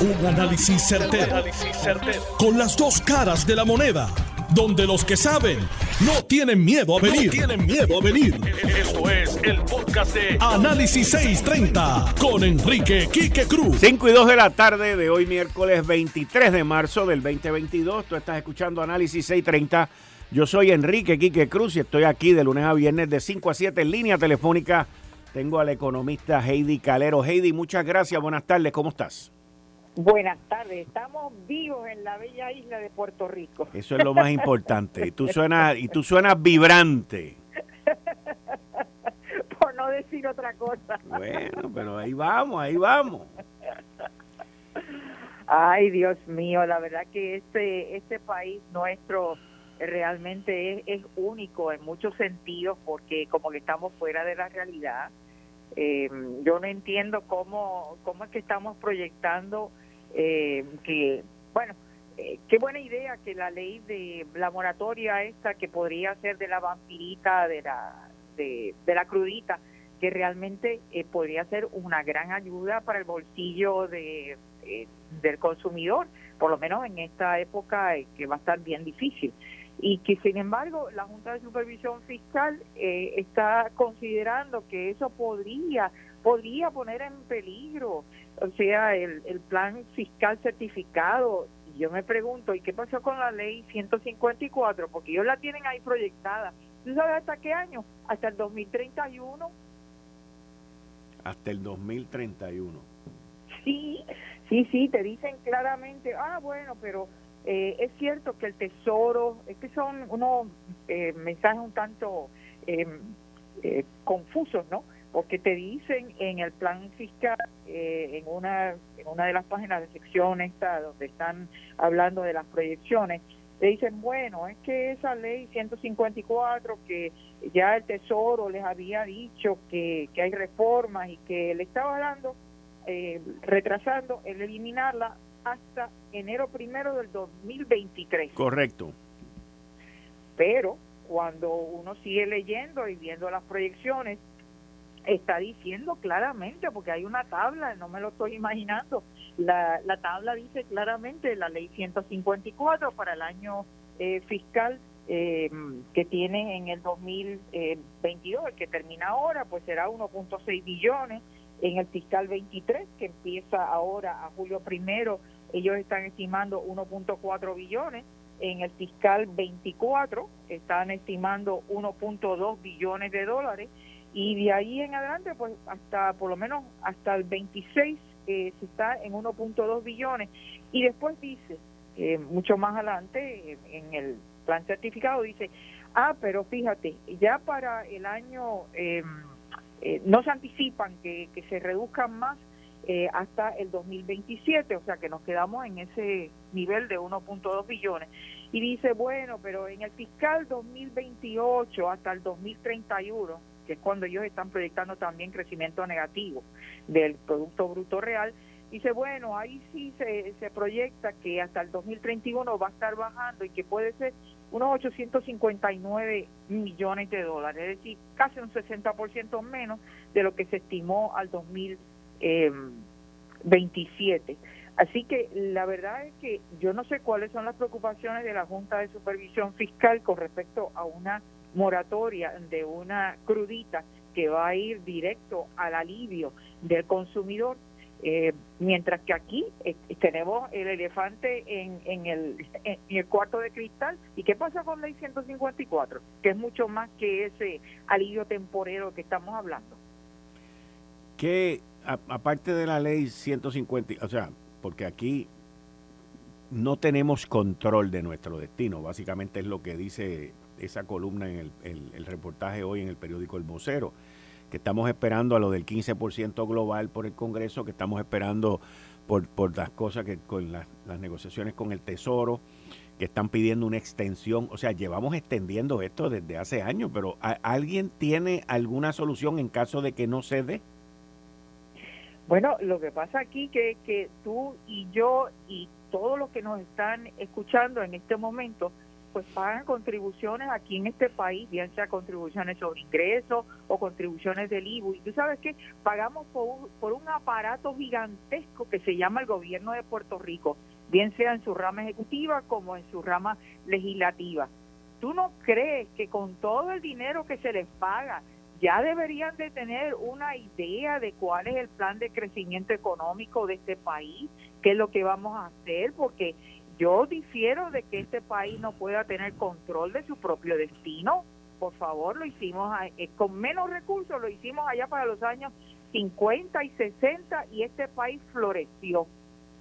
Un análisis certero, Con las dos caras de la moneda. Donde los que saben no tienen miedo a venir. tienen miedo a venir. Esto es el podcast de Análisis 630 con Enrique Quique Cruz. 5 y 2 de la tarde de hoy, miércoles 23 de marzo del 2022. Tú estás escuchando Análisis 630. Yo soy Enrique Quique Cruz y estoy aquí de lunes a viernes de 5 a 7 en línea telefónica. Tengo al economista Heidi Calero. Heidi, muchas gracias. Buenas tardes. ¿Cómo estás? Buenas tardes, estamos vivos en la bella isla de Puerto Rico. Eso es lo más importante. Y tú suenas, y tú suenas vibrante. Por no decir otra cosa. Bueno, pero ahí vamos, ahí vamos. Ay, Dios mío, la verdad que este, este país nuestro realmente es, es único en muchos sentidos porque como que estamos fuera de la realidad. Eh, yo no entiendo cómo, cómo es que estamos proyectando eh, que, bueno, eh, qué buena idea que la ley de la moratoria esta que podría ser de la vampirita, de la, de, la crudita, que realmente eh, podría ser una gran ayuda para el bolsillo de, del consumidor, por lo menos en esta época que va a estar bien difícil. Y que sin embargo la Junta de Supervisión Fiscal está considerando que eso podría podría poner en peligro, o sea, el, el plan fiscal certificado. Y yo me pregunto, ¿y qué pasó con la ley 154? Porque ellos la tienen ahí proyectada. ¿Tú sabes hasta qué año? Hasta el 2031. Hasta el 2031. Sí, sí, sí, te dicen claramente, ah, bueno, pero eh, es cierto que el tesoro, es que son unos eh, mensajes un tanto em, eh, confusos, ¿no? porque te dicen en el plan fiscal, eh, en, una, en una de las páginas de sección esta, donde están hablando de las proyecciones, te dicen, bueno, es que esa ley 154, que ya el Tesoro les había dicho que, que hay reformas y que le estaba dando, eh, retrasando el eliminarla hasta enero primero del 2023. Correcto. Pero cuando uno sigue leyendo y viendo las proyecciones, está diciendo claramente, porque hay una tabla, no me lo estoy imaginando, la, la tabla dice claramente la ley 154 para el año eh, fiscal eh, que tiene en el 2022, el que termina ahora, pues será 1.6 billones. En el fiscal 23, que empieza ahora a julio primero, ellos están estimando 1.4 billones. En el fiscal 24 están estimando 1.2 billones de dólares y de ahí en adelante, pues hasta por lo menos hasta el 26 eh, se está en 1.2 billones. Y después dice, eh, mucho más adelante, en el plan certificado, dice, ah, pero fíjate, ya para el año, em, eh, no se anticipan que se reduzcan más eh, hasta el 2027, o sea que nos quedamos en ese nivel de 1.2 billones. Y dice, bueno, pero en el fiscal 2028 hasta el 2031, que es cuando ellos están proyectando también crecimiento negativo del Producto Bruto Real, dice, bueno, ahí sí se, se proyecta que hasta el 2031 va a estar bajando y que puede ser unos 859 millones de dólares, es decir, casi un 60% menos de lo que se estimó al 2027. Así que la verdad es que yo no sé cuáles son las preocupaciones de la Junta de Supervisión Fiscal con respecto a una moratoria de una crudita que va a ir directo al alivio del consumidor, eh, mientras que aquí eh, tenemos el elefante en, en, el, cuarto de cristal. ¿Y qué pasa con ley 154? Que es mucho más que ese alivio temporero que estamos hablando. Que aparte de la ley 150, o sea, porque aquí no tenemos control de nuestro destino, básicamente es lo que dice esa columna en el, reportaje hoy en el periódico El Vocero, que estamos esperando a lo del 15% global por el Congreso, que estamos esperando por, las cosas que con las, negociaciones con el Tesoro, que están pidiendo una extensión. O sea, llevamos extendiendo esto desde hace años, pero ¿alguien tiene alguna solución en caso de que no se dé? Bueno, lo que pasa aquí que que tú y yo y todos los que nos están escuchando en este momento pues pagan contribuciones aquí en este país, bien sea contribuciones sobre ingresos o contribuciones del IBU. Y tú sabes que pagamos por por un aparato gigantesco que se llama el gobierno de Puerto Rico, bien sea en su rama ejecutiva como en su rama legislativa. ¿Tú no crees que con todo el dinero que se les paga, ya deberían de tener una idea de cuál es el plan de crecimiento económico de este país, qué es lo que vamos a hacer, porque yo difiero de que este país no pueda tener control de su propio destino. Por favor, lo hicimos eh, con menos recursos, lo hicimos allá para los años 50 y 60 y este país floreció.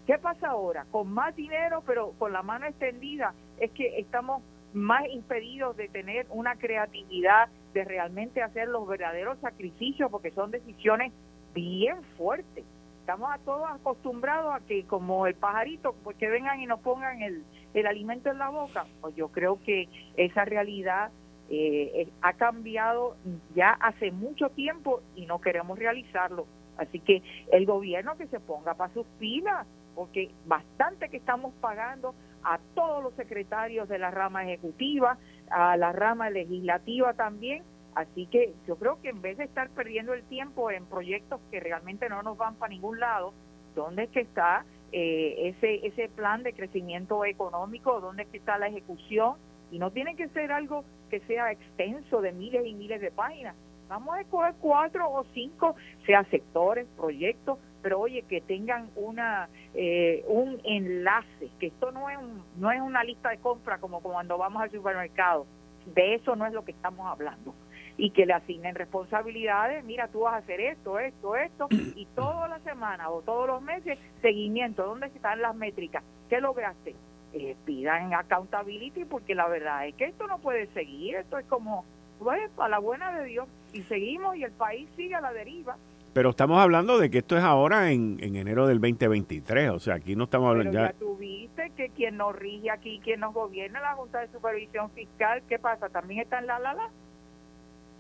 ¿Qué pasa ahora? Con más dinero, pero con la mano extendida, es que estamos más impedidos de tener una creatividad, de realmente hacer los verdaderos sacrificios, porque son decisiones bien fuertes. Estamos a todos acostumbrados a que como el pajarito, pues que vengan y nos pongan el, el alimento en la boca. Pues yo creo que esa realidad eh, ha cambiado ya hace mucho tiempo y no queremos realizarlo. Así que el gobierno que se ponga para sus pilas, porque bastante que estamos pagando a todos los secretarios de la rama ejecutiva, a la rama legislativa también. Así que yo creo que en vez de estar perdiendo el tiempo en proyectos que realmente no nos van para ningún lado, ¿dónde es que está eh, ese, ese plan de crecimiento económico? ¿Dónde es que está la ejecución? Y no tiene que ser algo que sea extenso de miles y miles de páginas. Vamos a escoger cuatro o cinco, sea sectores, proyectos, pero oye, que tengan una eh, un enlace, que esto no es, no es una lista de compra como cuando vamos al supermercado, de eso no es lo que estamos hablando. Y que le asignen responsabilidades, mira, tú vas a hacer esto, esto, esto, y toda la semana o todos los meses, seguimiento, ¿dónde están las métricas? ¿Qué lograste? Eh, pidan accountability porque la verdad es que esto no puede seguir, esto es como, pues, a la buena de Dios, y seguimos y el país sigue a la deriva. Pero estamos hablando de que esto es ahora en, enero del 2023, o sea, aquí no estamos hablando ya. tuviste que quien nos rige aquí, quien nos gobierna, la Junta de Supervisión Fiscal, ¿qué pasa? ¿También está en la la la?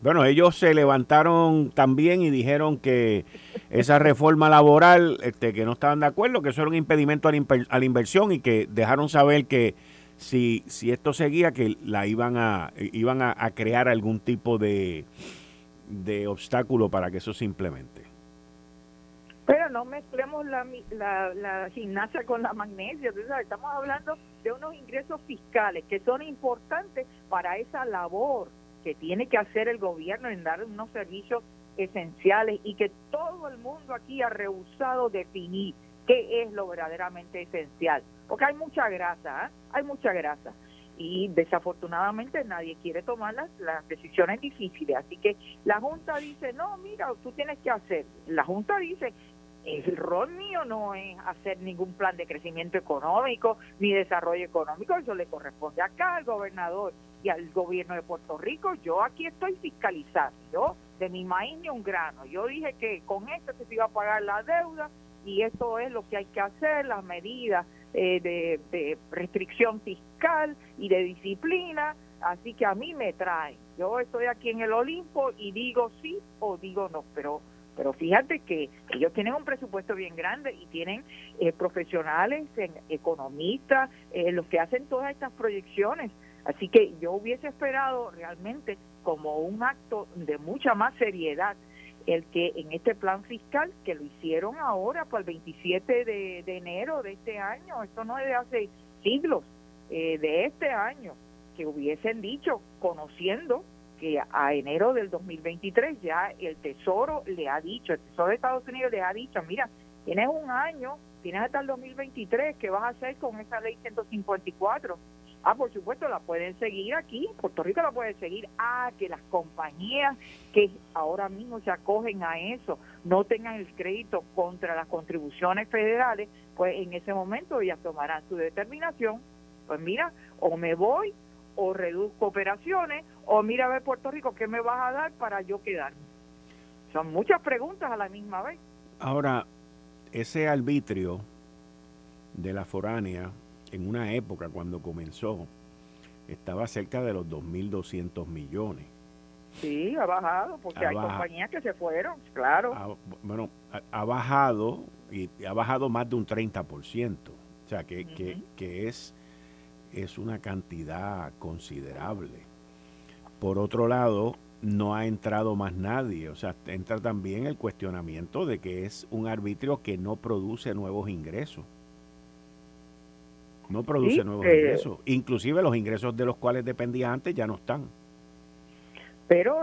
Bueno, ellos se levantaron también y dijeron que esa reforma laboral, este, que no estaban de acuerdo, que eso era un impedimento a la, inversión y que dejaron saber que si, si esto seguía, que la iban a, iban a crear algún tipo de, de obstáculo para que eso se implemente. Pero no mezclemos la, la, gimnasia con la magnesia. estamos hablando de unos ingresos fiscales que son importantes para esa labor que tiene que hacer el gobierno en dar unos servicios esenciales y que todo el mundo aquí ha rehusado definir qué es lo verdaderamente esencial. Porque hay mucha grasa, ¿eh? hay mucha grasa y desafortunadamente nadie quiere tomar las, las, decisiones difíciles. Así que la Junta dice, no, mira, tú tienes que hacer. La Junta dice, el rol mío no es hacer ningún plan de crecimiento económico ni desarrollo económico, eso le corresponde acá al gobernador y al gobierno de Puerto Rico. Yo aquí estoy fiscalizando, yo de mi maíz ni un grano. Yo dije que con esto se iba a pagar la deuda y esto es lo que hay que hacer, las medidas eh, de, restricción fiscal y de disciplina, así que a mí me traen. Yo estoy aquí en el Olimpo y digo sí o digo no, pero pero fíjate que ellos tienen un presupuesto bien grande y tienen eh, profesionales, en, economistas, eh, los que hacen todas estas proyecciones. Así que yo hubiese esperado realmente como un acto de mucha más seriedad el que en este plan fiscal, que lo hicieron ahora para el 27 de, enero de este año, esto no es de hace siglos, eh, de este año, que hubiesen dicho, conociendo que a enero del 2023 ya el Tesoro le ha dicho, el Tesoro de Estados Unidos le ha dicho, mira, tienes un año, tienes hasta el 2023, ¿qué vas a hacer con esa ley 154? Ah, por supuesto, la pueden seguir aquí, Puerto Rico la puede seguir. Ah, que las compañías que ahora mismo se acogen a eso no tengan el crédito contra las contribuciones federales, pues en ese momento ellas tomarán su determinación. Pues mira, o me voy o reduzco operaciones, o mira a ver Puerto Rico, ¿qué me vas a dar para yo quedarme? Son muchas preguntas a la misma vez. Ahora, ese arbitrio de la foránea en una época cuando comenzó, estaba cerca de los 2.200 millones. Sí, ha bajado, porque hay compañías que se fueron, claro. bueno, ha, bajado y ha bajado más de un 30%. O sea, que, que, que es es una cantidad considerable. Por otro lado, no ha entrado más nadie. O sea, entra también el cuestionamiento de que es un arbitrio que no produce nuevos ingresos. No produce nuevos eh, ingresos. Inclusive los ingresos de los cuales dependía antes ya no están. Pero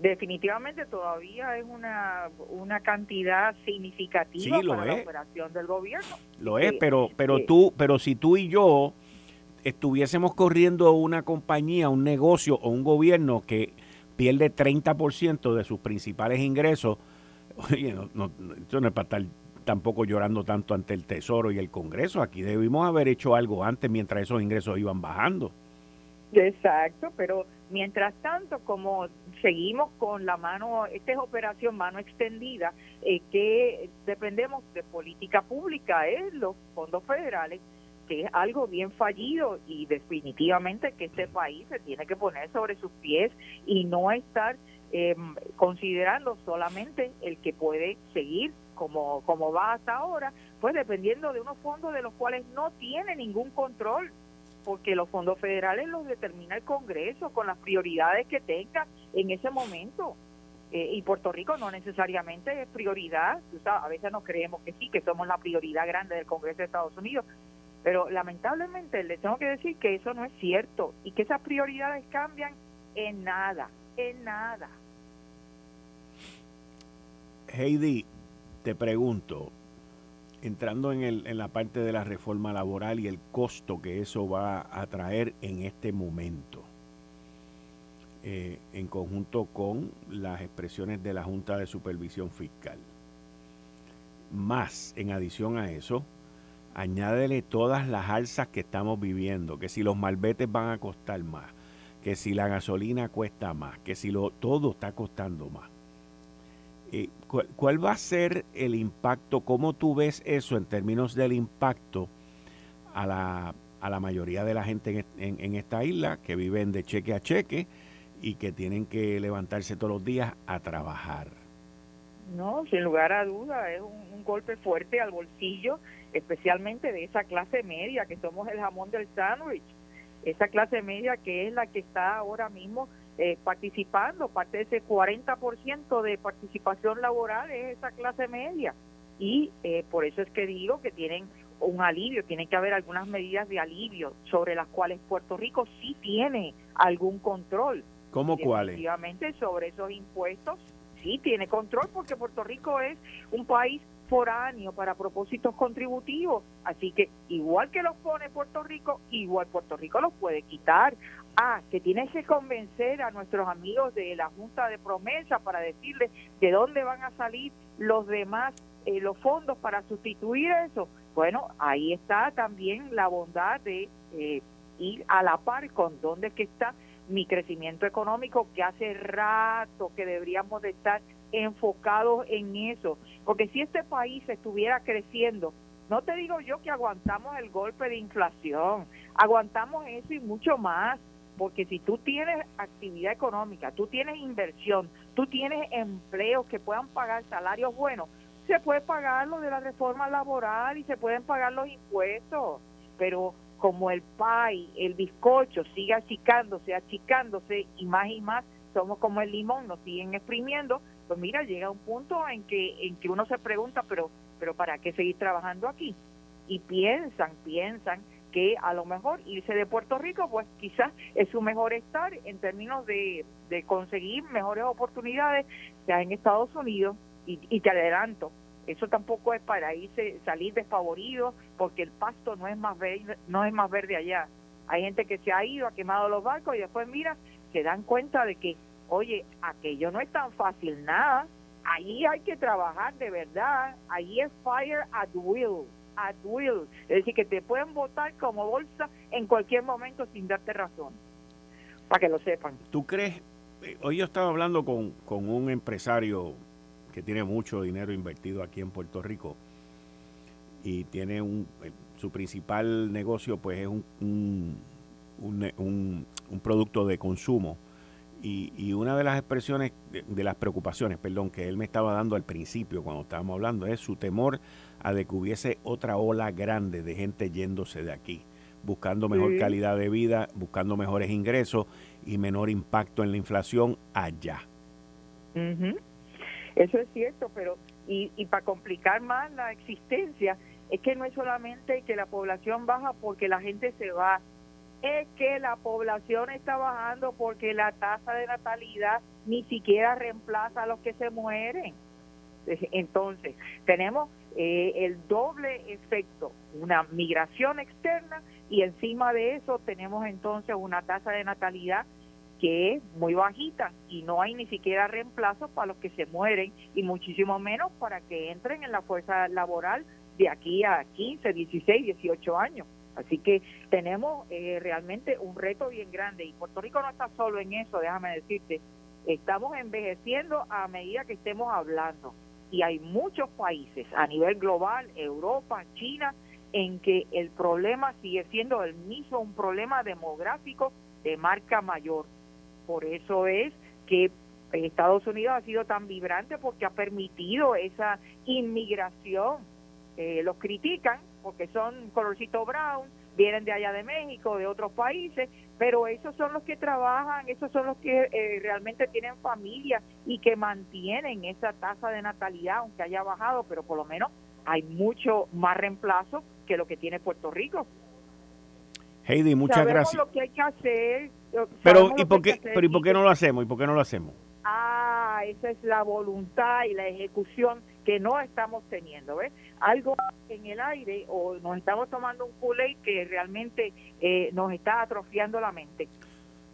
definitivamente todavía es una, una cantidad significativa para la operación del gobierno. Lo es, pero, pero tú, pero si tú y yo estuviésemos corriendo una compañía, un negocio o un gobierno que pierde 30% de sus principales ingresos, oye, no, no, esto no es para estar tampoco llorando tanto ante el Tesoro y el Congreso. Aquí debimos haber hecho algo antes mientras esos ingresos iban bajando. Exacto, pero mientras tanto, como seguimos con la mano, esta es operación mano extendida, eh, que dependemos de política pública, es ¿eh? los fondos federales, que es algo bien fallido y definitivamente que este país se tiene que poner sobre sus pies y no estar eh, considerando solamente el que puede seguir como, como va hasta ahora, pues dependiendo de unos fondos de los cuales no tiene ningún control, porque los fondos federales los determina el Congreso con las prioridades que tenga en ese momento. Eh, y Puerto Rico no necesariamente es prioridad, a veces nos creemos que sí, que somos la prioridad grande del Congreso de Estados Unidos, pero lamentablemente les tengo que decir que eso no es cierto y que esas prioridades cambian en nada, en nada. Heidi, te pregunto, entrando en, el, en la parte de la reforma laboral y el costo que eso va a traer en este momento, eh, en conjunto con las expresiones de la Junta de Supervisión Fiscal. Más, en adición a eso, añádele todas las alzas que estamos viviendo, que si los malbetes van a costar más, que si la gasolina cuesta más, que si lo, todo está costando más. Eh, ¿cuál, va a ser el impacto? ¿Cómo tú ves eso en términos del impacto a la, a la mayoría de la gente en, en, esta isla que viven de cheque a cheque y que tienen que levantarse todos los días a trabajar? No, sin lugar a duda, es un golpe fuerte al bolsillo especialmente de esa clase media que somos el jamón del sándwich, esa clase media que es la que está ahora mismo eh, participando, parte de ese 40% de participación laboral es esa clase media. Y eh, por eso es que digo que tienen un alivio, tiene que haber algunas medidas de alivio sobre las cuales Puerto Rico sí tiene algún control. ¿Cómo cuáles? Efectivamente, sobre esos impuestos sí tiene control porque Puerto Rico es un país foráneo para propósitos contributivos. Así que igual que los pone Puerto Rico, igual Puerto Rico los puede quitar. Ah, que tienes que convencer a nuestros amigos de la Junta de Promesa para decirles de dónde van a salir los demás, eh, los fondos para sustituir eso. Bueno, ahí está también la bondad de eh, ir a la par con dónde está mi crecimiento económico, que hace rato que deberíamos de estar enfocados en eso. Porque si este país estuviera creciendo, no te digo yo que aguantamos el golpe de inflación, aguantamos eso y mucho más. Porque si tú tienes actividad económica, tú tienes inversión, tú tienes empleos que puedan pagar salarios buenos, se puede pagar lo de la reforma laboral y se pueden pagar los impuestos. Pero como el pay, el bizcocho sigue achicándose, achicándose y más y más, somos como el limón, nos siguen exprimiendo, pues mira, llega un punto en que, en que uno se pregunta, pero, pero ¿para qué seguir trabajando aquí? Y piensan, piensan que a lo mejor irse de Puerto Rico, pues quizás es su mejor estar en términos de, conseguir mejores oportunidades, ya en Estados Unidos, y, y te adelanto, eso tampoco es para irse, salir desfavorido, porque el pasto no es más verde, no es más verde allá. Hay gente que se ha ido, ha quemado los barcos y después mira, se dan cuenta de que Oye, aquello no es tan fácil nada. Ahí hay que trabajar de verdad. Ahí es fire at will, at will. Es decir, que te pueden votar como bolsa en cualquier momento sin darte razón. Para que lo sepan. ¿Tú crees? Eh, hoy yo estaba hablando con, con un empresario que tiene mucho dinero invertido aquí en Puerto Rico y tiene un eh, su principal negocio pues es un, un, un, un producto de consumo y, una de las expresiones, de, las preocupaciones, perdón, que él me estaba dando al principio cuando estábamos hablando, es su temor a de que hubiese otra ola grande de gente yéndose de aquí. buscando mejor calidad de vida, buscando mejores ingresos y menor impacto en la inflación allá. Eso es cierto, pero y, y para complicar más la existencia, es que no es solamente que la población baja porque la gente se va, es que la población está bajando porque la tasa de natalidad ni siquiera reemplaza a los que se mueren. Entonces, tenemos eh, el doble efecto, una migración externa y encima de eso tenemos entonces una tasa de natalidad que es muy bajita y no hay ni siquiera reemplazo para los que se mueren y muchísimo menos para que entren en la fuerza laboral de aquí a 15, 16, 18 años. Así que tenemos eh, realmente un reto bien grande y Puerto Rico no está solo en eso, déjame decirte, estamos envejeciendo a medida que estemos hablando y hay muchos países a nivel global, Europa, China, en que el problema sigue siendo el mismo, un problema demográfico de marca mayor. Por eso es que Estados Unidos ha sido tan vibrante porque ha permitido esa inmigración. Eh, los critican porque son colorcito brown, vienen de allá de México, de otros países, pero esos son los que trabajan, esos son los que eh, realmente tienen familia y que mantienen esa tasa de natalidad, aunque haya bajado, pero por lo menos hay mucho más reemplazo que lo que tiene Puerto Rico. Heidi, muchas sabemos gracias. lo que hay que hacer. Pero ¿y por qué, pero ¿y por qué no lo hacemos? ¿Y por qué no lo hacemos? Ah, esa es la voluntad y la ejecución que no estamos teniendo, ¿ves? Algo en el aire o nos estamos tomando un culé que realmente eh, nos está atrofiando la mente.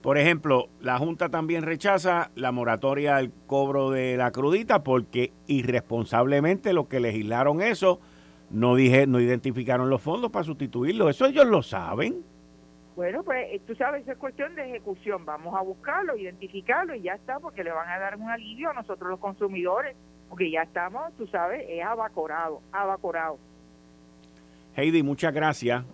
Por ejemplo, la Junta también rechaza la moratoria al cobro de la crudita porque irresponsablemente los que legislaron eso no dije, no identificaron los fondos para sustituirlo. Eso ellos lo saben. Bueno, pues eh, tú sabes, es cuestión de ejecución. Vamos a buscarlo, identificarlo y ya está, porque le van a dar un alivio a nosotros los consumidores, porque ya estamos, tú sabes, es abacorado, abacorado. Heidi, muchas gracias.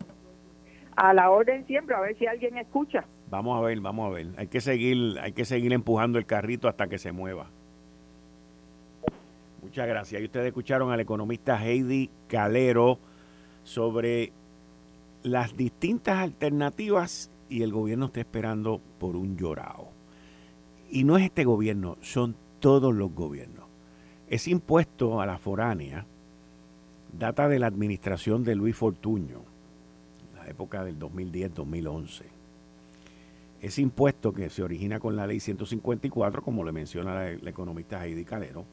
A la orden siempre, a ver si alguien escucha. Vamos a ver, vamos a ver. Hay que seguir, hay que seguir empujando el carrito hasta que se mueva. Muchas gracias. Y ustedes escucharon al economista Heidi Calero sobre las distintas alternativas y el gobierno está esperando por un llorado. Y no es este gobierno, son todos los gobiernos. Ese impuesto a la foránea data de la administración de Luis Fortuño, la época del 2010-2011. Ese impuesto que se origina con la ley 154, como le menciona la, economista Heidi Calero,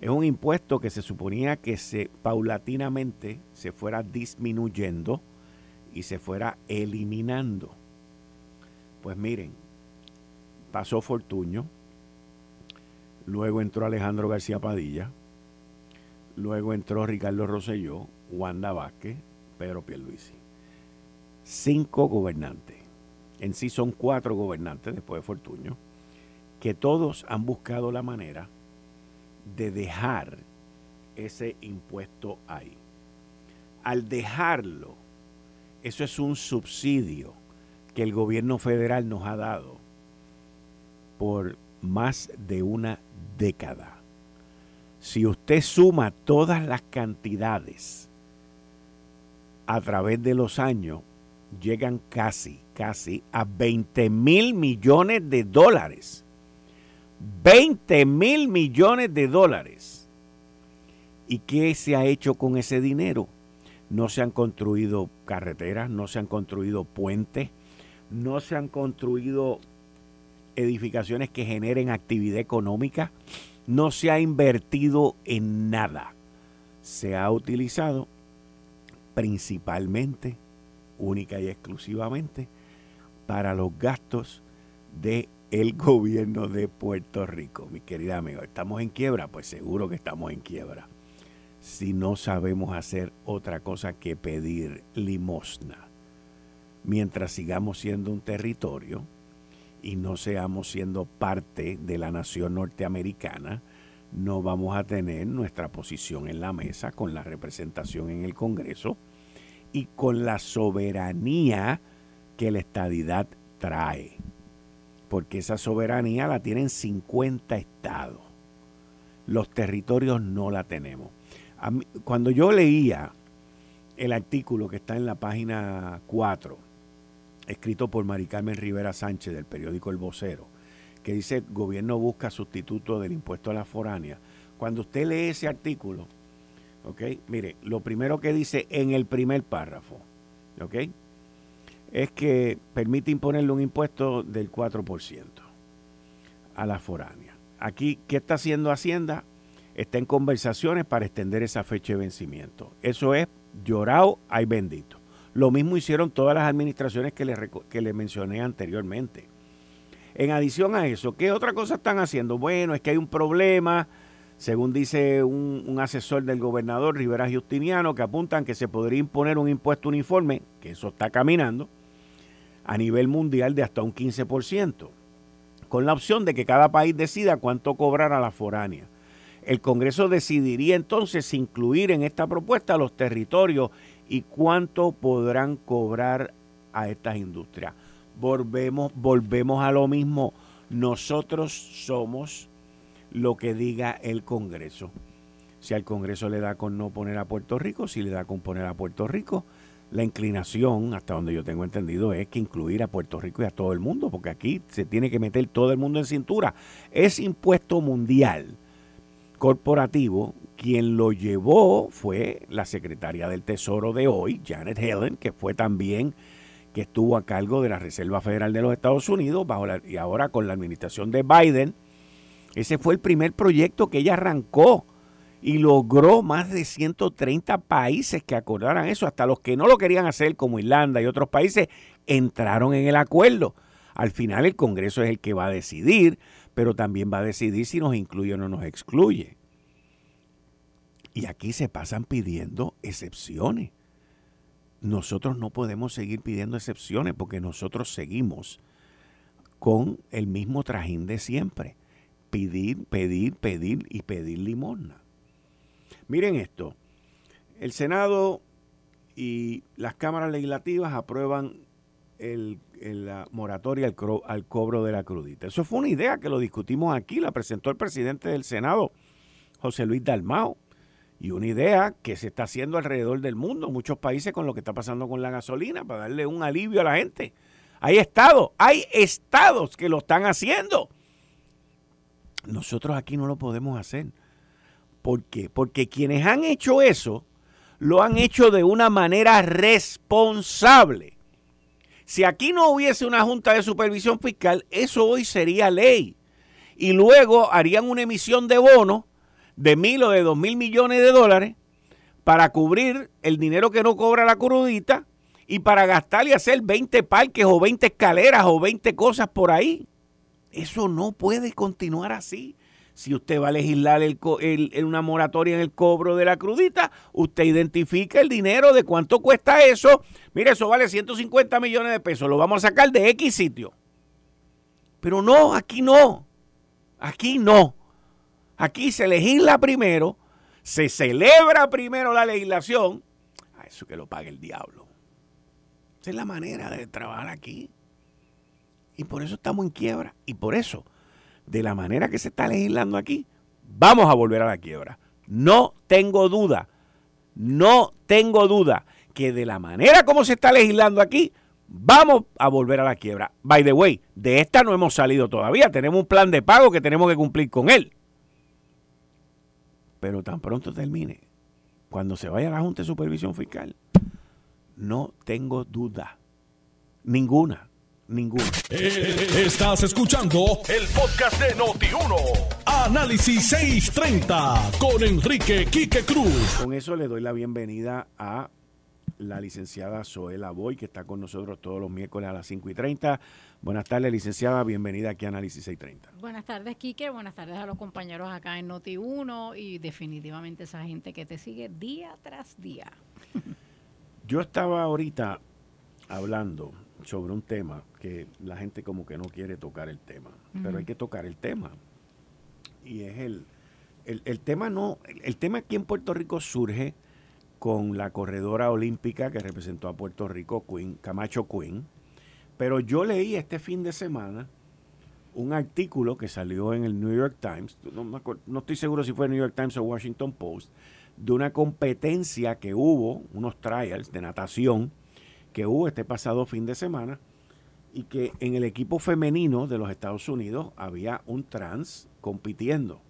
es un impuesto que se suponía que se paulatinamente se fuera disminuyendo y se fuera eliminando. Pues miren, pasó Fortuño, luego entró Alejandro García Padilla, luego entró Ricardo Rosselló, Wanda Vázquez, Pedro Pierluisi. Cinco gobernantes. En sí son cuatro gobernantes después de Fortuño, que todos han buscado la manera de dejar ese impuesto ahí. Al dejarlo, eso es un subsidio que el gobierno federal nos ha dado por más de una década. Si usted suma todas las cantidades a través de los años, llegan casi, casi a 20 mil millones de dólares. 20 mil millones de dólares. ¿Y qué se ha hecho con ese dinero? No se han construido carreteras, no se han construido puentes, no se han construido edificaciones que generen actividad económica, no se ha invertido en nada. Se ha utilizado principalmente, única y exclusivamente, para los gastos de el gobierno de Puerto Rico. Mi querida amiga, ¿estamos en quiebra? Pues seguro que estamos en quiebra. Si no sabemos hacer otra cosa que pedir limosna. Mientras sigamos siendo un territorio y no seamos siendo parte de la nación norteamericana, no vamos a tener nuestra posición en la mesa con la representación en el Congreso y con la soberanía que la estadidad trae porque esa soberanía la tienen 50 estados. Los territorios no la tenemos. cuando yo leía el artículo que está en la página 4, escrito por Mari Carmen Rivera Sánchez del periódico El Vocero, que dice gobierno busca sustituto del impuesto a la foránea. Cuando usted lee ese artículo, ¿ok? Mire, lo primero que dice en el primer párrafo, ¿ok? Es que permite imponerle un impuesto del 4% a la foránea. Aquí, ¿qué está haciendo Hacienda? Está en conversaciones para extender esa fecha de vencimiento. Eso es llorado, ay bendito. Lo mismo hicieron todas las administraciones que le, que le mencioné anteriormente. En adición a eso, ¿qué otra cosa están haciendo? Bueno, es que hay un problema, según dice un, asesor del gobernador Rivera Justiniano, que apuntan que se podría imponer un impuesto uniforme, que eso está caminando, a nivel mundial de hasta un 15%, con la opción de que cada país decida cuánto cobrar a la foránea. El Congreso decidiría entonces incluir en esta propuesta los territorios y cuánto podrán cobrar a estas industrias. Volvemos, volvemos a lo mismo. Nosotros somos lo que diga el Congreso. Si al Congreso le da con no poner a Puerto Rico, si le da con poner a Puerto Rico, la inclinación, hasta donde yo tengo entendido, es que incluir a Puerto Rico y a todo el mundo, porque aquí se tiene que meter todo el mundo en cintura. Es impuesto mundial corporativo, quien lo llevó fue la secretaria del Tesoro de hoy, Janet Helen, que fue también que estuvo a cargo de la Reserva Federal de los Estados Unidos bajo y ahora con la administración de Biden. Ese fue el primer proyecto que ella arrancó y logró más de 130 países que acordaran eso, hasta los que no lo querían hacer como Irlanda y otros países entraron en el acuerdo. Al final el Congreso es el que va a decidir, pero también va a decidir si nos incluye o no nos excluye. Y aquí se pasan pidiendo excepciones. Nosotros no podemos seguir pidiendo excepciones porque nosotros seguimos con el mismo trajín de siempre. Pedir, pedir, pedir y pedir limosna. Miren esto. El Senado y las cámaras legislativas aprueban el, la moratoria al, al, cobro de la crudita. Eso fue una idea que lo discutimos aquí, la presentó el presidente del Senado, José Luis Dalmao, y una idea que se está haciendo alrededor del mundo, muchos países con lo que está pasando con la gasolina, para darle un alivio a la gente. Hay estados, hay estados que lo están haciendo. Nosotros aquí no lo podemos hacer. ¿Por qué? Porque quienes han hecho eso, lo han hecho de una manera responsable. Si aquí no hubiese una junta de supervisión fiscal, eso hoy sería ley. Y luego harían una emisión de bonos de mil o de dos mil millones de dólares para cubrir el dinero que no cobra la crudita y para gastar y hacer 20 parques o 20 escaleras o 20 cosas por ahí. Eso no puede continuar así. Si usted va a legislar el, una moratoria en el cobro de la crudita, usted identifica el dinero de cuánto cuesta eso. Mire, eso vale 150 millones de pesos, lo vamos a sacar de X sitio. Pero no, aquí no. Aquí no. Aquí se legisla primero, se celebra primero la legislación. A eso que lo pague el diablo. Esa es la manera de trabajar aquí. Y por eso estamos en quiebra. Y por eso de la manera que se está legislando aquí, vamos a volver a la quiebra. No tengo duda, no tengo duda que de la manera como se está legislando aquí, vamos a volver a la quiebra. By the way, de esta no hemos salido todavía, tenemos un plan de pago que tenemos que cumplir con él. Pero tan pronto termine, cuando se vaya a la Junta de Supervisión Fiscal, no tengo duda, ninguna, ninguno. Eh, estás escuchando el podcast de Noti1. Análisis 630 con Enrique Quique Cruz. Con eso le doy la bienvenida a la licenciada Zoela Boy, que está con nosotros todos los miércoles a las 5 y 30. Buenas tardes, licenciada. Bienvenida aquí a Análisis 630. Buenas tardes, Quique. Buenas tardes a los compañeros acá en Noti1 y definitivamente esa gente que te sigue día tras día. Yo estaba ahorita hablando sobre un tema que la gente como que no quiere tocar el tema, pero hay que tocar el tema. Y es el, el, tema no, el, tema aquí en Puerto Rico surge con la corredora olímpica que representó a Puerto Rico, Queen, Camacho Queen, pero yo leí este fin de semana un artículo que salió en el New York Times, no, no estoy seguro si fue el New York Times o Washington Post, de una competencia que hubo, unos trials de natación que hubo este pasado fin de semana y que en el equipo femenino de los Estados Unidos había un trans compitiendo.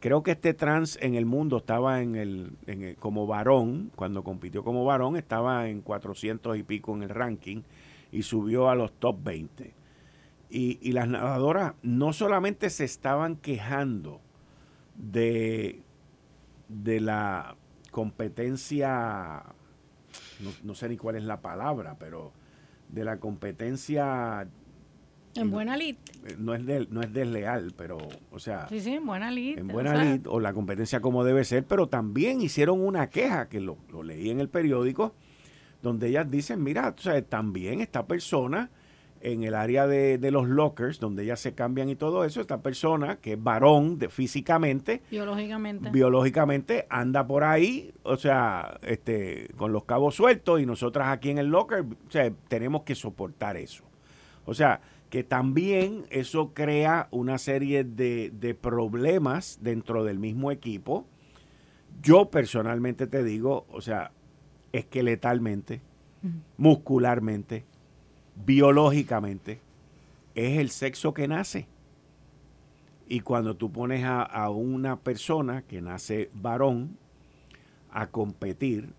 Creo que este trans en el mundo estaba en el, como varón, cuando compitió como varón estaba en 400 y pico en el ranking y subió a los top 20. Y, y las nadadoras no solamente se estaban quejando de, de la competencia, no, sé ni cuál es la palabra, pero de la competencia en buena lid. Eh, no es, no es desleal, pero, o sea. Sí, sí, en buena lid. En buena o lid, o la competencia como debe ser, pero también hicieron una queja, que lo, lo leí en el periódico, donde ellas dicen: mira, también esta persona en el área de, los lockers, donde ya se cambian y todo eso, esta persona que es varón de, físicamente, biológicamente, biológicamente anda por ahí, o sea, este, con los cabos sueltos y nosotras aquí en el locker, o sea, tenemos que soportar eso. O sea, que también eso crea una serie de, de problemas dentro del mismo equipo. Yo personalmente te digo, o sea, esqueletalmente, muscularmente, biológicamente es el sexo que nace. Y cuando tú pones a, una persona que nace varón a competir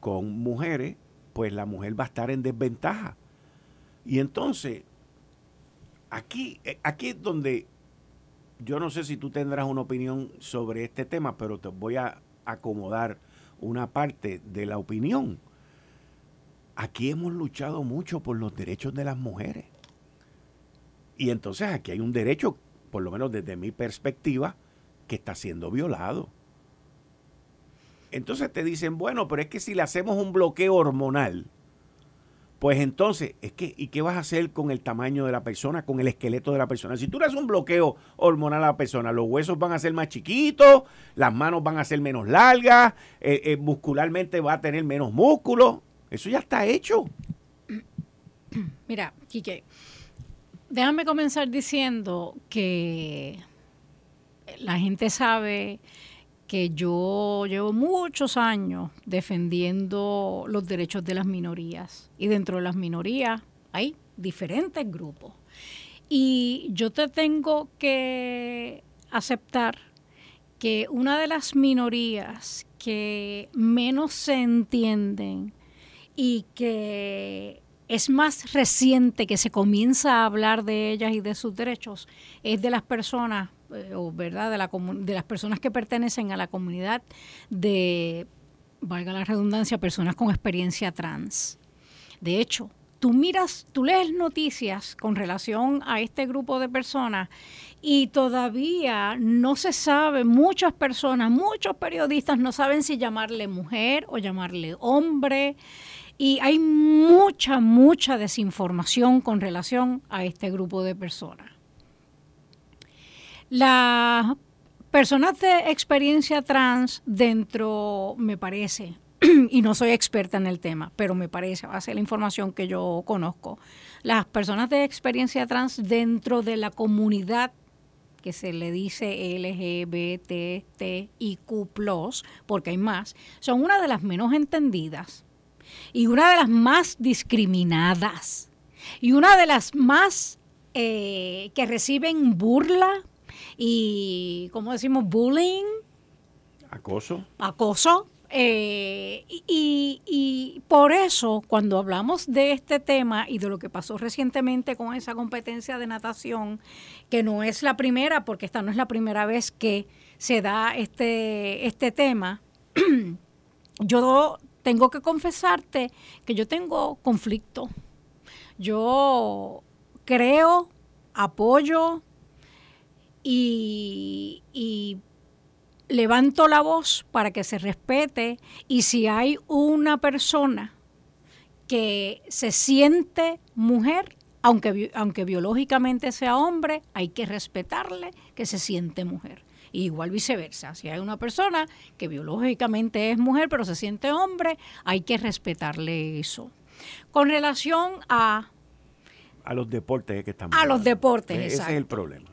con mujeres, pues la mujer va a estar en desventaja. Y entonces, aquí, eh, aquí es donde yo no sé si tú tendrás una opinión sobre este tema, pero te voy a acomodar una parte de la opinión aquí hemos luchado mucho por los derechos de las mujeres. Y entonces aquí hay un derecho, por lo menos desde mi perspectiva, que está siendo violado. Entonces te dicen, bueno, pero es que si le hacemos un bloqueo hormonal, pues entonces, es que, ¿y qué vas a hacer con el tamaño de la persona, con el esqueleto de la persona? Si tú le haces un bloqueo hormonal a la persona, los huesos van a ser más chiquitos, las manos van a ser menos largas, eh, eh, muscularmente va a tener menos músculo. Eso ya está hecho. Mira, Quique, déjame comenzar diciendo que la gente sabe que yo llevo muchos años defendiendo los derechos de las minorías. Y dentro de las minorías hay diferentes grupos. Y yo te tengo que aceptar que una de las minorías que menos se entienden y que es más reciente que se comienza a hablar de ellas y de sus derechos es de las personas eh, o verdad de, la de las personas que pertenecen a la comunidad de valga la redundancia personas con experiencia trans de hecho tú miras tú lees noticias con relación a este grupo de personas y todavía no se sabe, muchas personas, muchos periodistas no saben si llamarle mujer o llamarle hombre. Y hay mucha, mucha desinformación con relación a este grupo de personas. Las personas de experiencia trans dentro, me parece, y no soy experta en el tema, pero me parece, va a ser la información que yo conozco, las personas de experiencia trans dentro de la comunidad que se le dice LGBTIQ, porque hay más, son una de las menos entendidas y una de las más discriminadas y una de las más eh, que reciben burla y, ¿cómo decimos? Bullying. Acoso. Acoso. Eh, y, y, por eso, cuando hablamos de este tema y de lo que pasó recientemente con esa competencia de natación, que no es la primera, porque esta no es la primera vez que se da este, este tema, yo tengo que confesarte que yo tengo conflicto. Yo creo, apoyo y, levanto la voz para que se respete y si hay una persona que se siente mujer, aunque, aunque biológicamente sea hombre, hay que respetarle que se siente mujer igual viceversa. Si hay una persona que biológicamente es mujer pero se siente hombre, hay que respetarle eso. Con relación a... A los deportes que estamos A los deportes, Ese es el problema.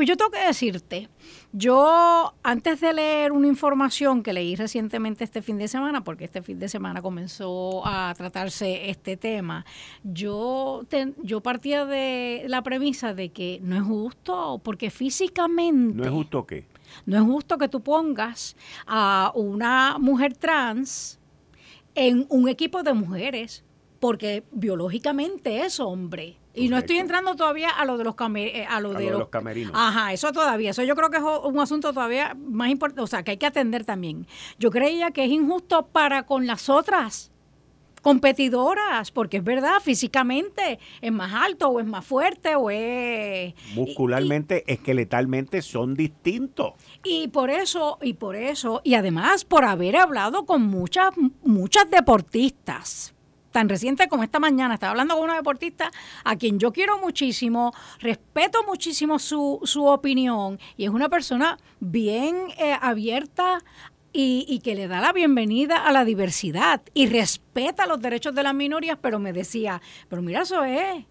Pues yo tengo que decirte, yo antes de leer una información que leí recientemente este fin de semana, porque este fin de semana comenzó a tratarse este tema, yo, yo partía de la premisa de que no es justo, porque físicamente... ¿No es justo qué? No es justo que tú pongas a una mujer trans en un equipo de mujeres, porque biológicamente es hombre. Y no estoy entrando todavía a lo de los, eh, a lo, de, los, camerinos. Ajá, eso todavía. Eso yo creo que es un asunto todavía más importante, o sea, que hay que atender también. Yo creía que es injusto para con las otras competidoras, porque es verdad, físicamente es más alto o es más fuerte o es... Muscularmente, esqueletalmente son distintos. Y por eso, y por eso, y además por haber hablado con muchas, muchas deportistas tan reciente como esta mañana, estaba hablando con una deportista a quien yo quiero muchísimo, respeto muchísimo su, su opinión y es una persona bien eh, abierta y, y, que le da la bienvenida a la diversidad y respeta los derechos de las minorías, pero me decía, pero mira, eso es.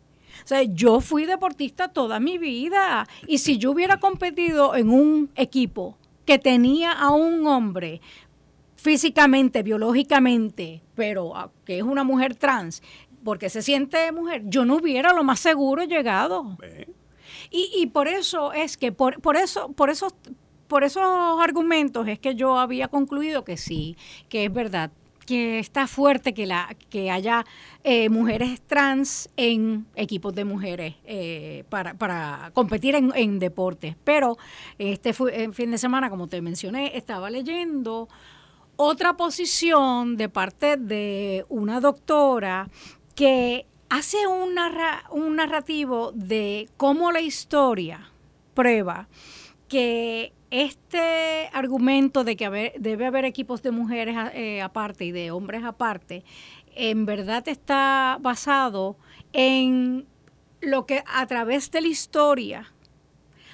O sea, yo fui deportista toda mi vida y si yo hubiera competido en un equipo que tenía a un hombre físicamente, biológicamente, pero ah, que es una mujer trans, porque se siente mujer, yo no hubiera lo más seguro llegado. Y, y por eso es que, por, por eso, por esos, por esos argumentos es que yo había concluido que sí, que es verdad que está fuerte que la que haya eh, mujeres trans en equipos de mujeres eh, para, para competir en, en deportes. Pero este fue, fin de semana, como te mencioné, estaba leyendo otra posición de parte de una doctora que hace un, narrativo de cómo la historia prueba que este argumento de que debe haber equipos de mujeres eh, aparte y de hombres aparte, en verdad está basado en lo que a través de la historia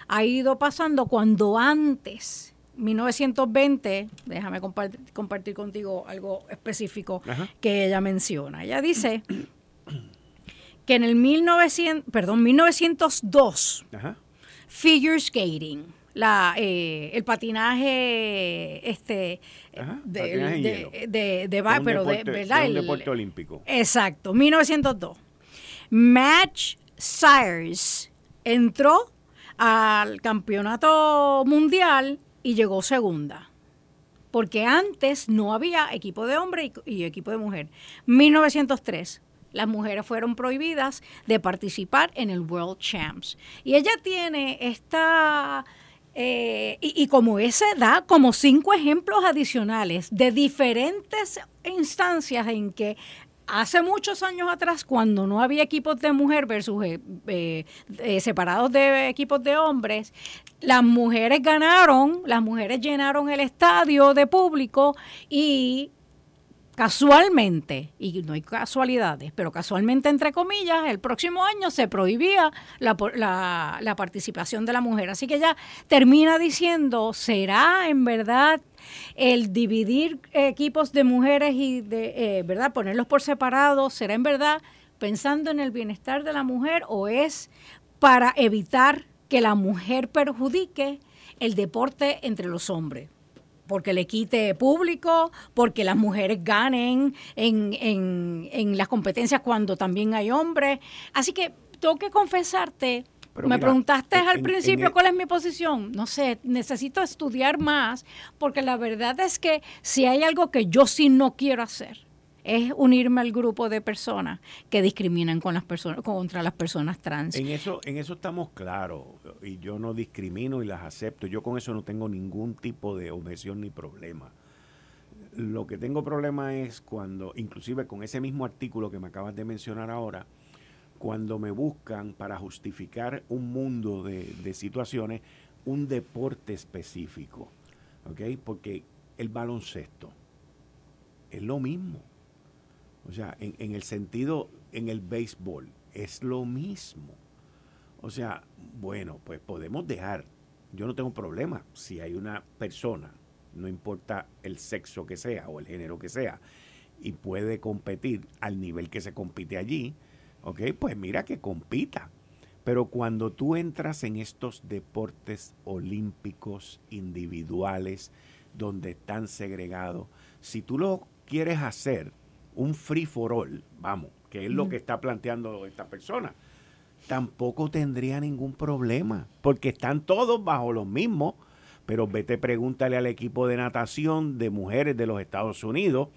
ha ido pasando cuando antes 1920, déjame compartir, contigo algo específico que ella menciona. Ella dice que en el 1900, perdón, 1902, figure skating, la, eh, el patinaje este de, de, de, pero de verdad el deporte olímpico. Exacto 1902 Match Sires entró al campeonato mundial y llegó segunda. Porque antes no había equipo de hombre y, equipo de mujer. 1903, las mujeres fueron prohibidas de participar en el World Champs. Y ella tiene esta... Eh, y, y, como ese da como cinco ejemplos adicionales de diferentes instancias en que hace muchos años atrás, cuando no había equipos de mujer versus eh, eh, eh, separados de equipos de hombres, las mujeres ganaron, las mujeres llenaron el estadio de público y casualmente, y no hay casualidades, pero casualmente, entre comillas, el próximo año se prohibía la, la, participación de la mujer. Así que ella termina diciendo, ¿será en verdad el dividir equipos de mujeres y de, eh, ¿verdad? Ponerlos por separado, ¿será en verdad pensando en el bienestar de la mujer o es para evitar que la mujer perjudique el deporte entre los hombres? Porque le quite público, porque las mujeres ganen en, en, en las competencias cuando también hay hombres. Así que tengo que confesarte me preguntaste al principio cuál es mi posición. No sé, necesito estudiar más porque la verdad es que si hay algo que yo sí no quiero hacer es unirme al grupo de personas que discriminan contra las personas trans. En eso en eso estamos claros y yo no discrimino y las acepto. Yo con eso no tengo ningún tipo de objeción ni problema. Lo que tengo problema es cuando inclusive con ese mismo artículo que me acabas de mencionar ahora, cuando me buscan para justificar un mundo de, situaciones, un deporte específico. ¿Ok? Porque el baloncesto es lo mismo. O sea, en, en, el sentido, en el béisbol, es lo mismo. O sea, bueno, pues podemos dejar, yo no tengo problema si hay una persona, no importa el sexo que sea o el género que sea, y puede competir al nivel que se compite allí, ¿ok? Pues mira que compita. Pero cuando tú entras en estos deportes olímpicos individuales, donde están segregados, si tú lo quieres hacer un free for all, vamos, que es lo que está planteando esta persona, tampoco tendría ningún problema, porque están todos bajo los mismos. Pero vete, pregúntale al equipo de natación de mujeres de los Estados Unidos,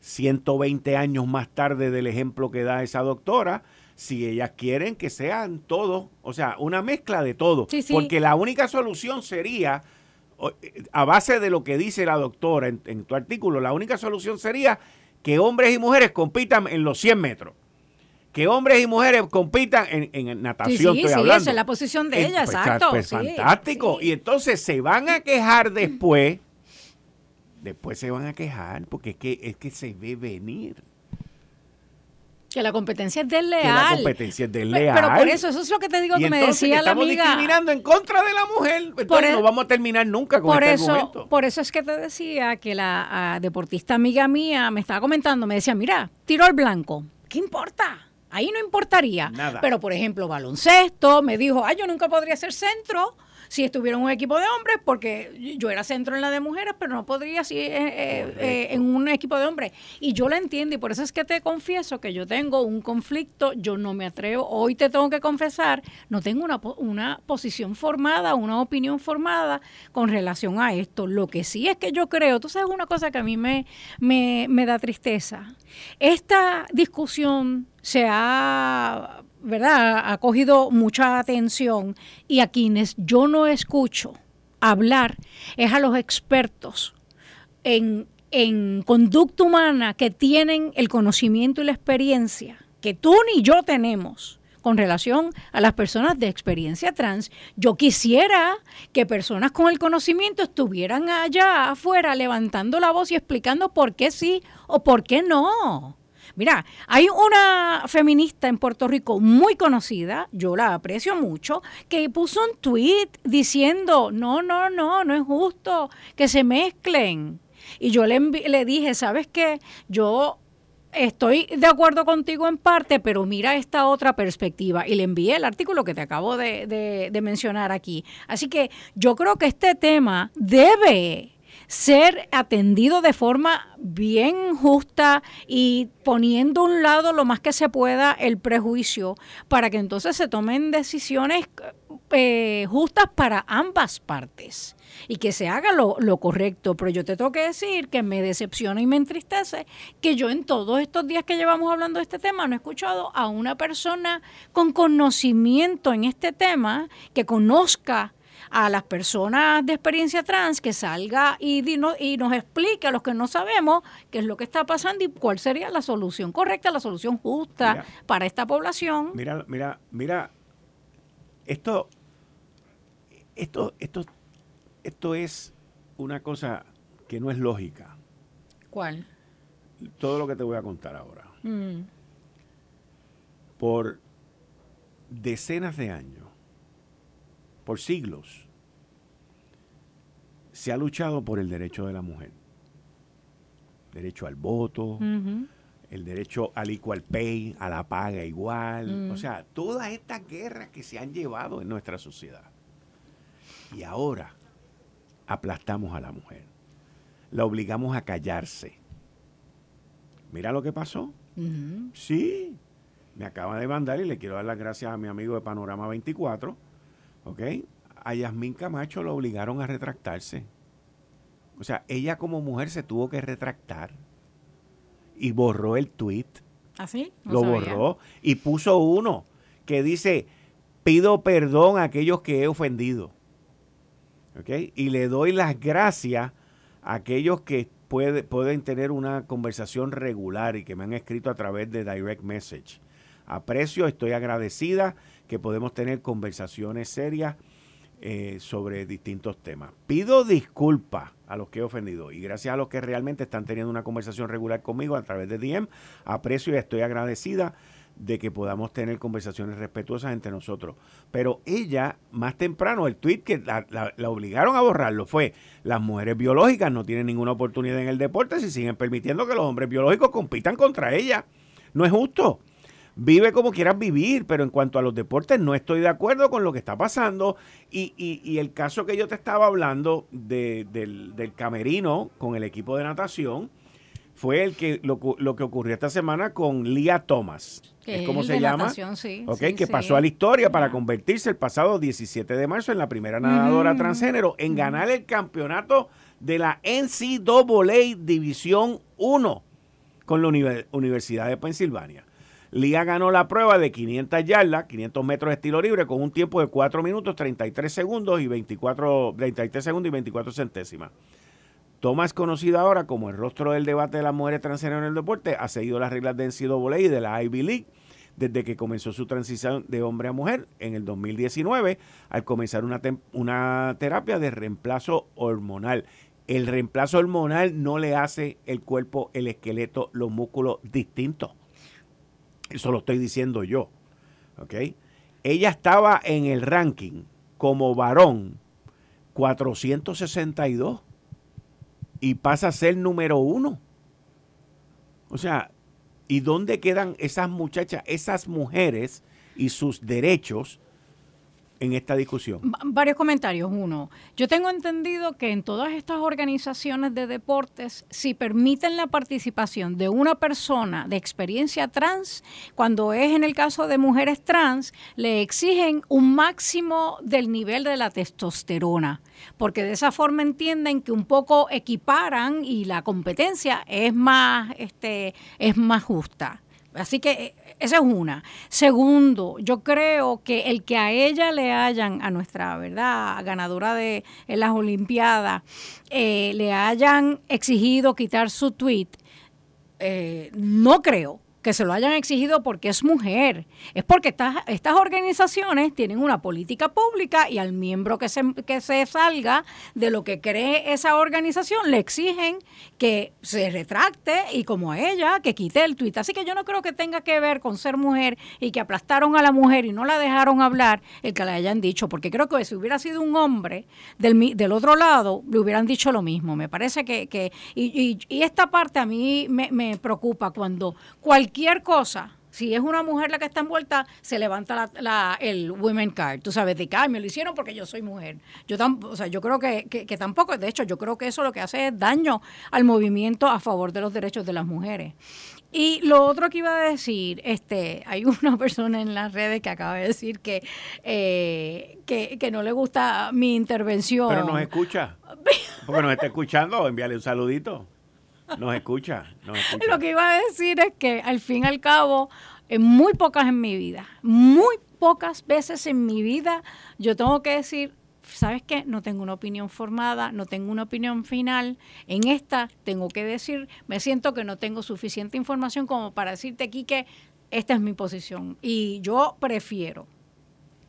120 años más tarde del ejemplo que da esa doctora, si ellas quieren que sean todos, o sea, una mezcla de todo, porque la única solución sería, a base de lo que dice la doctora en, en tu artículo, la única solución sería que hombres y mujeres compitan en los 100 metros que hombres y mujeres compitan en, natación. Sí, sí, sí, esa es la posición de ella, pues, exacto. Pues, fantástico. Y entonces se van a quejar después. Después se van a quejar porque es que, es que se ve venir. Que la competencia es desleal. Que la competencia es desleal. Pero, por eso, eso es lo que te digo que me decía la amiga. Estamos discriminando en contra de la mujer. Entonces e- no vamos a terminar nunca con por este eso, argumento. Por eso es que te decía que la deportista amiga mía me estaba comentando, me decía, mira, tiro al blanco. ¿Qué importa? Ahí no importaría. Nada. Pero, por ejemplo, baloncesto, me dijo, ay, yo nunca podría ser centro si estuviera en un equipo de hombres, porque yo era centro en la de mujeres, pero no podría si eh, eh, eh, en un equipo de hombres. Y yo la entiendo, y por eso es que te confieso que yo tengo un conflicto, yo no me atrevo, hoy te tengo que confesar, no tengo una, una posición formada, una opinión formada con relación a esto. Lo que sí es que yo creo, tú sabes una cosa que a mí me, me, me da tristeza, esta discusión se ha, ¿verdad? Ha cogido mucha atención y a quienes yo no escucho hablar es a los expertos en, en conducta humana que tienen el conocimiento y la experiencia que tú ni yo tenemos con relación a las personas de experiencia trans. Yo quisiera que personas con el conocimiento estuvieran allá afuera levantando la voz y explicando por qué sí o por qué no. Mira, hay una feminista en Puerto Rico muy conocida, yo la aprecio mucho, que puso un tweet diciendo, no, no, no, no es justo que se mezclen. Y yo le, le dije, ¿sabes qué? Yo estoy de acuerdo contigo en parte, pero mira esta otra perspectiva. Y le envié el artículo que te acabo de, mencionar aquí. Así que yo creo que este tema debe ser atendido de forma bien justa y poniendo a un lado lo más que se pueda el prejuicio para que entonces se tomen decisiones eh, justas para ambas partes y que se haga lo, correcto. Pero yo te tengo que decir que me decepciona y me entristece que yo en todos estos días que llevamos hablando de este tema no he escuchado a una persona con conocimiento en este tema que conozca a las personas de experiencia trans que salga y, y nos explique a los que no sabemos qué es lo que está pasando y cuál sería la solución correcta, la solución justa para esta población. Mira, mira, mira, esto, esto, esto esto es una cosa que no es lógica. ¿Cuál? Todo lo que te voy a contar ahora. Mm. Por decenas de años, por siglos, se ha luchado por el derecho de la mujer. Derecho al voto, el derecho al equal pay, a la paga igual. Mm. O sea, todas estas guerras que se han llevado en nuestra sociedad. Y ahora aplastamos a la mujer. La obligamos a callarse. Mira lo que pasó. Sí. Me acaba de mandar y le quiero dar las gracias a mi amigo de Panorama 24. ¿Ok? A Yasmín Camacho lo obligaron a retractarse. O sea, ella como mujer se tuvo que retractar y borró el tweet. ¿Así? ¿Ah, lo borró y puso uno que dice, pido perdón a aquellos que he ofendido. Y le doy las gracias a aquellos que puede, pueden tener una conversación regular y que me han escrito a través de direct message. Aprecio, estoy agradecida que podemos tener conversaciones serias eh, sobre distintos temas. Pido disculpas a los que he ofendido y gracias a los que realmente están teniendo una conversación regular conmigo a través de DM. Aprecio y estoy agradecida de que podamos tener conversaciones respetuosas entre nosotros. Pero ella, más temprano, el tweet que la, obligaron a borrarlo fue, las mujeres biológicas no tienen ninguna oportunidad en el deporte si siguen permitiendo que los hombres biológicos compitan contra ella. No es justo. Vive como quieras vivir, pero en cuanto a los deportes no estoy de acuerdo con lo que está pasando. Y, y, el caso que yo te estaba hablando del, del, camerino con el equipo de natación fue el que lo, que ocurrió esta semana con Lia Thomas. es como se llama. sí, que pasó a la historia para convertirse el pasado 17 de marzo en la primera nadadora transgénero en ganar el campeonato de la NCAA División 1 con la Universidad de Pensilvania. Lía ganó la prueba de 500 yardas, 500 metros de estilo libre, con un tiempo de 4 minutos, 33 segundos y 24, 33 segundos y 24 centésimas. Thomas, conocido ahora como el rostro del debate de las mujeres transgénero en el deporte, ha seguido las reglas de NCAA y de la Ivy League desde que comenzó su transición de hombre a mujer en el 2019, al comenzar una, una terapia de reemplazo hormonal. El reemplazo hormonal no le hace el cuerpo, el esqueleto, los músculos distintos. Eso lo estoy diciendo yo. ¿Ok? Ella estaba en el ranking como varón 462 y pasa a ser número uno. O sea, ¿y dónde quedan esas muchachas, esas mujeres y sus derechos en esta discusión? Varios comentarios. Uno, yo tengo entendido que en todas estas organizaciones de deportes, si permiten la participación de una persona de experiencia trans, cuando es en el caso de mujeres trans, le exigen un máximo del nivel de la testosterona, porque de esa forma entienden que un poco equiparan y la competencia es más, este, es más justa. Así que eh, esa es una. Segundo, yo creo que el que a ella le hayan, a nuestra verdad, ganadora de las Olimpiadas, eh, le hayan exigido quitar su tweet, eh, no creo que se lo hayan exigido porque es mujer, es porque estas, estas organizaciones tienen una política pública y al miembro que se, que se salga de lo que cree esa organización le exigen que se retracte y como a ella, que quite el tuit. Así que yo no creo que tenga que ver con ser mujer y que aplastaron a la mujer y no la dejaron hablar el que le hayan dicho, porque creo que si hubiera sido un hombre del, del otro lado, le hubieran dicho lo mismo. Me parece que, que y, y, esta parte a mí me, me preocupa cuando cualquier cualquier cosa, si es una mujer la que está envuelta, se levanta la, el women card. Tú sabes, de que me lo hicieron porque yo soy mujer. Yo, o sea, yo creo que, que, tampoco, de hecho, yo creo que eso lo que hace es daño al movimiento a favor de los derechos de las mujeres. Y lo otro que iba a decir, este, hay una persona en las redes que acaba de decir que, eh, que, que, no le gusta mi intervención. Pero nos escucha. Porque nos está escuchando, envíale un saludito. Nos escucha, nos escucha. Lo que iba a decir es que al fin y al cabo, en muy pocas en mi vida, muy pocas veces en mi vida, yo tengo que decir, ¿sabes qué? No tengo una opinión formada, no tengo una opinión final. En esta tengo que decir, me siento que no tengo suficiente información como para decirte aquí que esta es mi posición. Y yo prefiero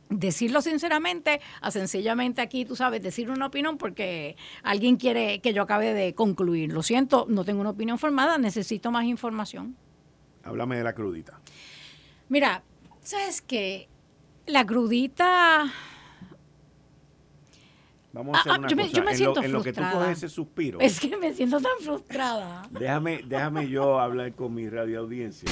decirlo sinceramente a sencillamente aquí, tú sabes, decir una opinión porque alguien quiere que yo acabe de concluir. Lo siento, no tengo una opinión formada, necesito más información. Háblame de la crudita. Mira, ¿sabes qué? La crudita Vamos a hacer ah, una yo, me, yo me siento en lo, que tú coges ese suspiro. Es que me siento tan frustrada. Déjame, déjame yo hablar con mi radio audiencia.